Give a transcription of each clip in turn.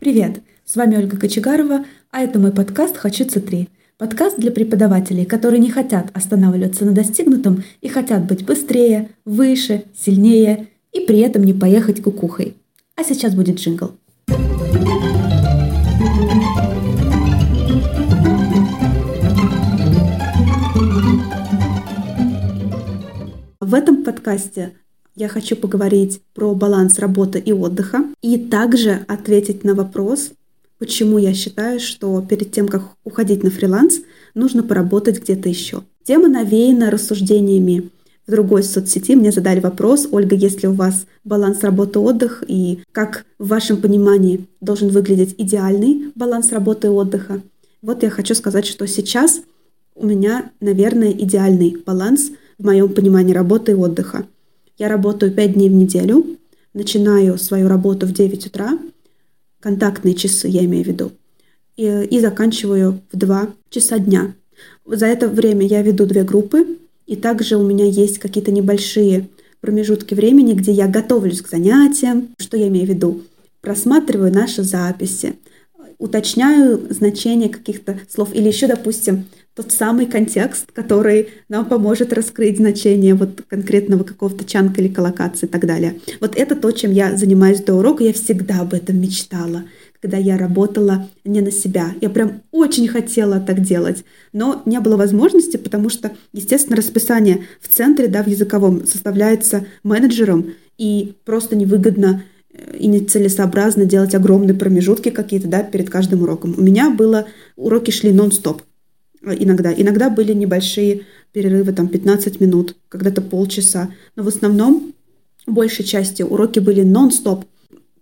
Привет! С вами Ольга Кочегарова, а это мой подкаст «Хочется 3». Подкаст для преподавателей, которые не хотят останавливаться на достигнутом и хотят быть быстрее, выше, сильнее и при этом не поехать кукухой. А сейчас будет джингл. В этом подкасте я хочу поговорить про баланс работы и отдыха и также ответить на вопрос, почему я считаю, что перед тем, как уходить на фриланс, нужно поработать где-то еще. Тема навеяна рассуждениями в другой соцсети. Мне задали вопрос, Ольга, если у вас баланс работы-отдых и как в вашем понимании должен выглядеть идеальный баланс работы и отдыха. Вот я хочу сказать, что сейчас у меня, наверное, идеальный баланс – в моем понимании работы и отдыха. Я работаю 5 дней в неделю, начинаю свою работу в 9 утра, контактные часы я имею в виду, и, и заканчиваю в 2 часа дня. За это время я веду две группы, и также у меня есть какие-то небольшие промежутки времени, где я готовлюсь к занятиям. Что я имею в виду? Просматриваю наши записи, уточняю значение каких-то слов. Или еще, допустим, тот самый контекст, который нам поможет раскрыть значение вот конкретного какого-то чанка или коллокации и так далее. Вот это то, чем я занимаюсь до урока. Я всегда об этом мечтала, когда я работала не на себя. Я прям очень хотела так делать, но не было возможности, потому что, естественно, расписание в центре, да, в языковом составляется менеджером, и просто невыгодно э, и нецелесообразно делать огромные промежутки какие-то да, перед каждым уроком. У меня было уроки шли нон-стоп. Иногда. Иногда были небольшие перерывы, там 15 минут, когда-то полчаса. Но в основном, большей части уроки были нон-стоп.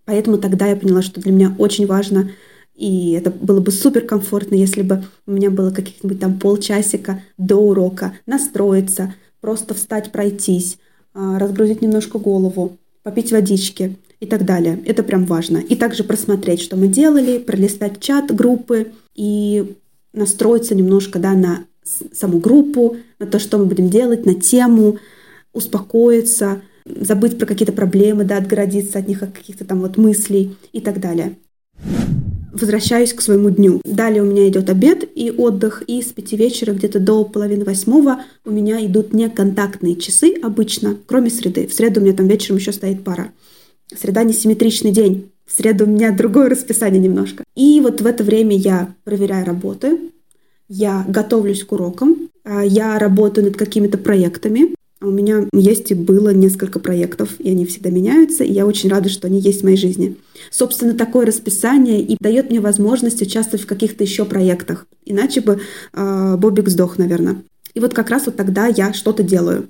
Поэтому тогда я поняла, что для меня очень важно, и это было бы супер комфортно, если бы у меня было каких-нибудь там полчасика до урока настроиться, просто встать, пройтись, а, разгрузить немножко голову, попить водички и так далее. Это прям важно. И также просмотреть, что мы делали, пролистать чат группы и настроиться немножко да, на саму группу, на то, что мы будем делать, на тему, успокоиться, забыть про какие-то проблемы, да, отгородиться от них, от каких-то там вот мыслей и так далее. Возвращаюсь к своему дню. Далее у меня идет обед и отдых, и с пяти вечера где-то до половины восьмого у меня идут неконтактные часы обычно, кроме среды. В среду у меня там вечером еще стоит пара. Среда несимметричный день. В среду у меня другое расписание немножко. И вот в это время я проверяю работы, я готовлюсь к урокам, а, я работаю над какими-то проектами. У меня есть и было несколько проектов, и они всегда меняются, и я очень рада, что они есть в моей жизни. Собственно, такое расписание и дает мне возможность участвовать в каких-то еще проектах. Иначе бы э, Бобик сдох, наверное. И вот как раз вот тогда я что-то делаю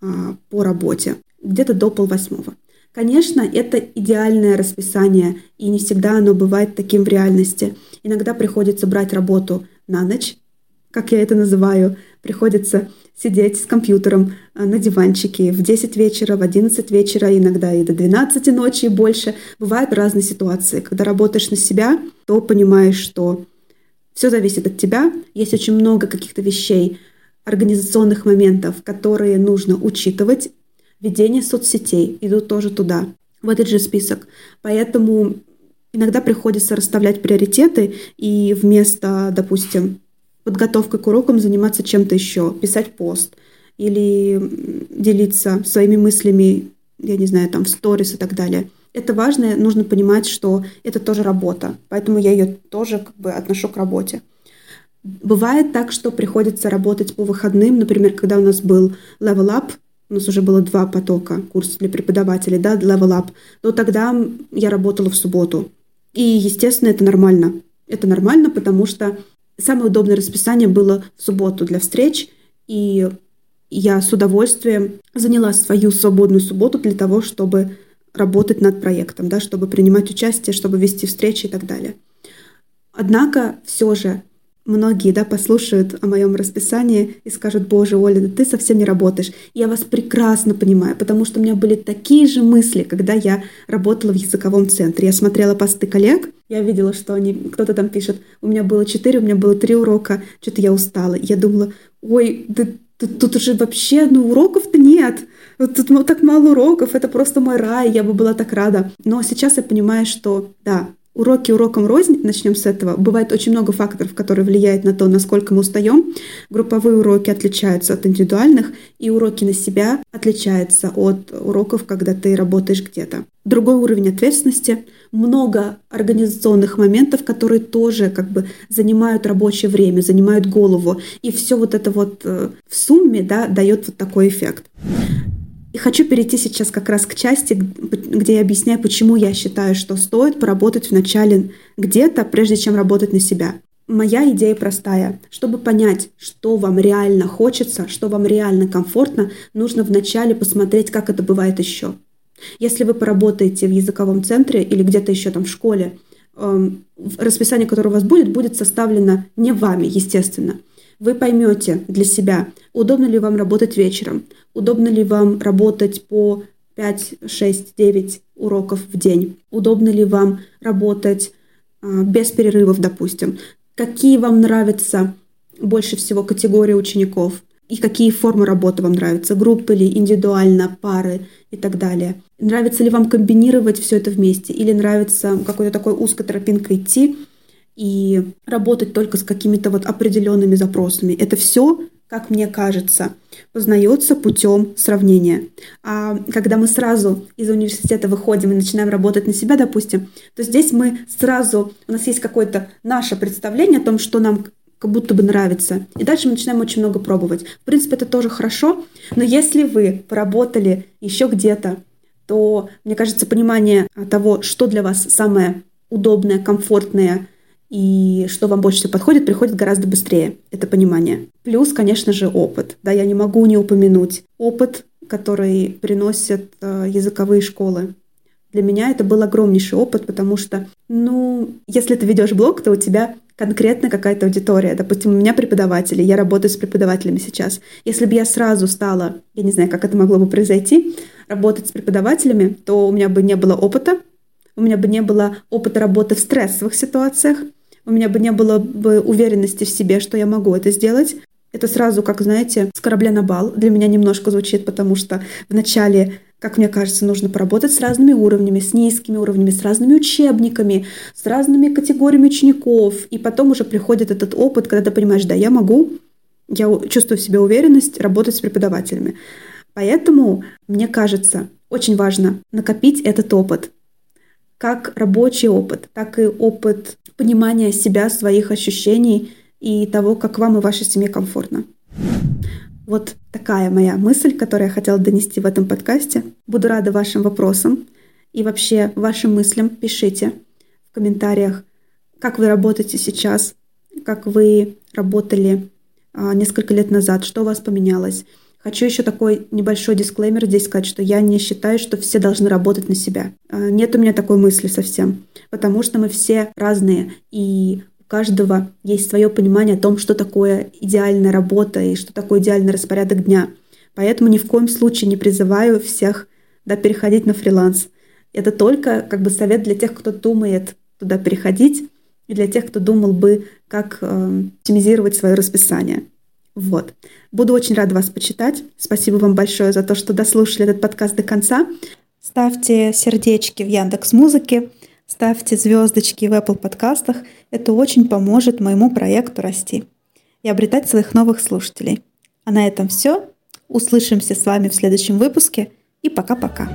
э, по работе, где-то до полвосьмого. Конечно, это идеальное расписание, и не всегда оно бывает таким в реальности. Иногда приходится брать работу на ночь, как я это называю. Приходится сидеть с компьютером а, на диванчике в 10 вечера, в 11 вечера, иногда и до 12 ночи и больше. Бывают разные ситуации. Когда работаешь на себя, то понимаешь, что все зависит от тебя. Есть очень много каких-то вещей, организационных моментов, которые нужно учитывать ведение соцсетей идут тоже туда, в этот же список. Поэтому иногда приходится расставлять приоритеты и вместо, допустим, подготовкой к урокам заниматься чем-то еще, писать пост или делиться своими мыслями, я не знаю, там в сторис и так далее. Это важно, нужно понимать, что это тоже работа, поэтому я ее тоже как бы отношу к работе. Бывает так, что приходится работать по выходным, например, когда у нас был Level Up, у нас уже было два потока, курс для преподавателей, да, Level Up, то тогда я работала в субботу. И, естественно, это нормально. Это нормально, потому что самое удобное расписание было в субботу для встреч, и я с удовольствием заняла свою свободную субботу для того, чтобы работать над проектом, да, чтобы принимать участие, чтобы вести встречи и так далее. Однако все же Многие, да, послушают о моем расписании и скажут, боже, Оля, да ты совсем не работаешь. Я вас прекрасно понимаю, потому что у меня были такие же мысли, когда я работала в языковом центре. Я смотрела посты коллег, я видела, что они, кто-то там пишет, у меня было четыре, у меня было три урока, что-то я устала. Я думала, ой, да тут, тут уже вообще, ну, уроков-то нет. Вот тут так мало уроков, это просто мой рай, я бы была так рада. Но сейчас я понимаю, что да, Уроки уроком рознь, начнем с этого. Бывает очень много факторов, которые влияют на то, насколько мы устаем. Групповые уроки отличаются от индивидуальных, и уроки на себя отличаются от уроков, когда ты работаешь где-то. Другой уровень ответственности, много организационных моментов, которые тоже как бы занимают рабочее время, занимают голову. И все вот это вот э, в сумме да, дает вот такой эффект. И хочу перейти сейчас как раз к части, где я объясняю, почему я считаю, что стоит поработать вначале где-то, прежде чем работать на себя. Моя идея простая. Чтобы понять, что вам реально хочется, что вам реально комфортно, нужно вначале посмотреть, как это бывает еще. Если вы поработаете в языковом центре или где-то еще там в школе, эм, расписание, которое у вас будет, будет составлено не вами, естественно. Вы поймете для себя, удобно ли вам работать вечером, удобно ли вам работать по 5, 6, 9 уроков в день, удобно ли вам работать а, без перерывов, допустим, какие вам нравятся больше всего категории учеников и какие формы работы вам нравятся, группы ли, индивидуально, пары и так далее. Нравится ли вам комбинировать все это вместе или нравится какой-то такой узкой тропинкой идти, и работать только с какими-то вот определенными запросами. Это все, как мне кажется, познается путем сравнения. А когда мы сразу из университета выходим и начинаем работать на себя, допустим, то здесь мы сразу, у нас есть какое-то наше представление о том, что нам как будто бы нравится. И дальше мы начинаем очень много пробовать. В принципе, это тоже хорошо, но если вы поработали еще где-то, то, мне кажется, понимание того, что для вас самое удобное, комфортное, и что вам больше всего подходит, приходит гораздо быстрее, это понимание. Плюс, конечно же, опыт. Да, я не могу не упомянуть опыт, который приносят э, языковые школы. Для меня это был огромнейший опыт, потому что, ну, если ты ведешь блог, то у тебя конкретно какая-то аудитория. Допустим, у меня преподаватели, я работаю с преподавателями сейчас. Если бы я сразу стала, я не знаю, как это могло бы произойти, работать с преподавателями, то у меня бы не было опыта, у меня бы не было опыта работы в стрессовых ситуациях, у меня бы не было бы уверенности в себе, что я могу это сделать. Это сразу, как знаете, с корабля на бал. Для меня немножко звучит, потому что вначале как мне кажется, нужно поработать с разными уровнями, с низкими уровнями, с разными учебниками, с разными категориями учеников. И потом уже приходит этот опыт, когда ты понимаешь, да, я могу, я чувствую в себе уверенность работать с преподавателями. Поэтому, мне кажется, очень важно накопить этот опыт, как рабочий опыт, так и опыт понимания себя, своих ощущений и того, как вам и вашей семье комфортно. Вот такая моя мысль, которую я хотела донести в этом подкасте. Буду рада вашим вопросам и вообще вашим мыслям. Пишите в комментариях, как вы работаете сейчас, как вы работали а, несколько лет назад, что у вас поменялось, Хочу еще такой небольшой дисклеймер здесь сказать, что я не считаю, что все должны работать на себя. А, нет у меня такой мысли совсем, потому что мы все разные, и у каждого есть свое понимание о том, что такое идеальная работа и что такое идеальный распорядок дня. Поэтому ни в коем случае не призываю всех да, переходить на фриланс. Это только как бы совет для тех, кто думает туда переходить, и для тех, кто думал бы, как э, оптимизировать свое расписание. Вот. Буду очень рада вас почитать. Спасибо вам большое за то, что дослушали этот подкаст до конца. Ставьте сердечки в Яндекс Музыке, ставьте звездочки в Apple подкастах. Это очень поможет моему проекту расти и обретать своих новых слушателей. А на этом все. Услышимся с вами в следующем выпуске и пока-пока.